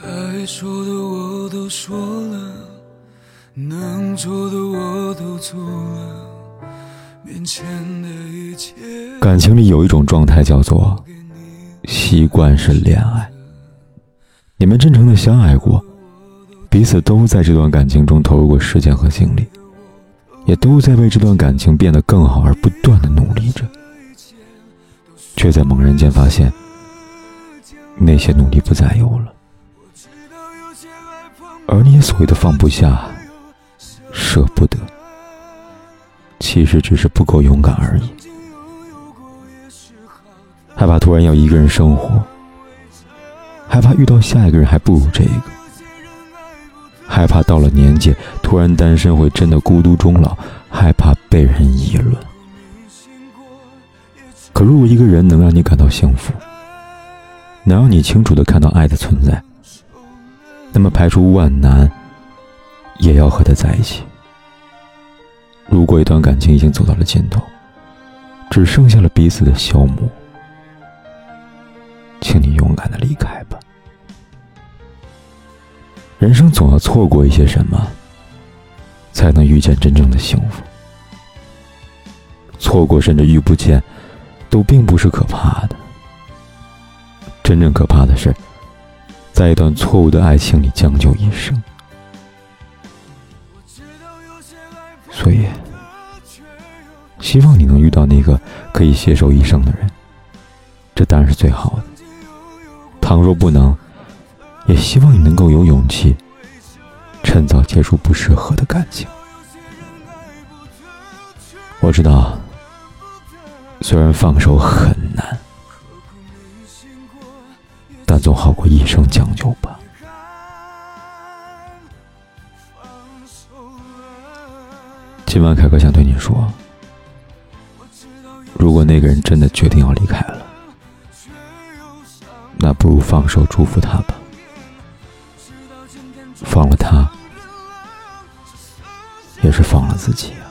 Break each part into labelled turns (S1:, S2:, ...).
S1: 该说的我都说了，能做的我都做了，面前的一切。
S2: 感情里有一种状态叫做习惯是恋爱。你们真诚的相爱过，彼此都在这段感情中投入过时间和精力，也都在为这段感情变得更好而不断的努力着，却在猛然间发现，那些努力不再有了。而你所谓的放不下、舍不得，其实只是不够勇敢而已。害怕突然要一个人生活，害怕遇到下一个人还不如这个，害怕到了年纪突然单身会真的孤独终老，害怕被人议论。可如果一个人能让你感到幸福，能让你清楚的看到爱的存在。那么排除万难，也要和他在一起。如果一段感情已经走到了尽头，只剩下了彼此的消磨，请你勇敢的离开吧。人生总要错过一些什么，才能遇见真正的幸福。错过甚至遇不见，都并不是可怕的。真正可怕的是。在一段错误的爱情里将就一生，所以希望你能遇到那个可以携手一生的人，这当然是最好的。倘若不能，也希望你能够有勇气，趁早结束不适合的感情。我知道，虽然放手很难。但总好过一生将就吧。今晚凯哥想对你说，如果那个人真的决定要离开了，那不如放手祝福他吧。放了他，也是放了自己啊。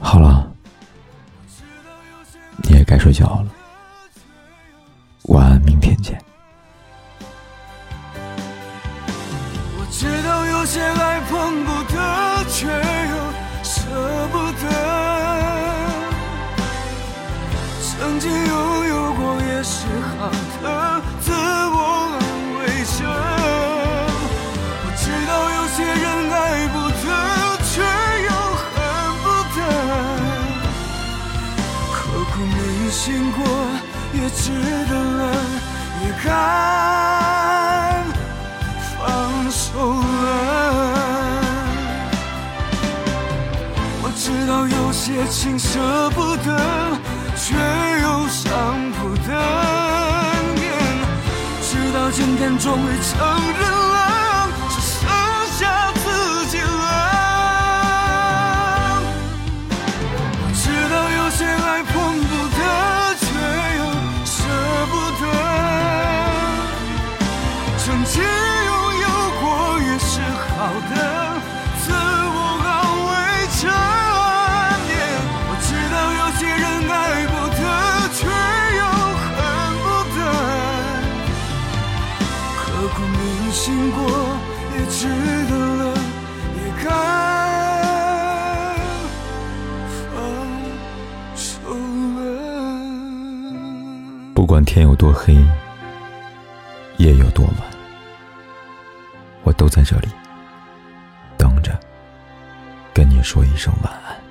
S2: 好了，你也该睡觉了。晚安，明天见。
S1: 我知道有些爱碰不得，却又舍不得。曾经有些情舍不得，却又伤不得。直到今天，终于承认了，刻骨铭心过也值得了，也该放手了。
S2: 不管天有多黑，夜有多晚。我都在这里，等着，跟你说一声晚安。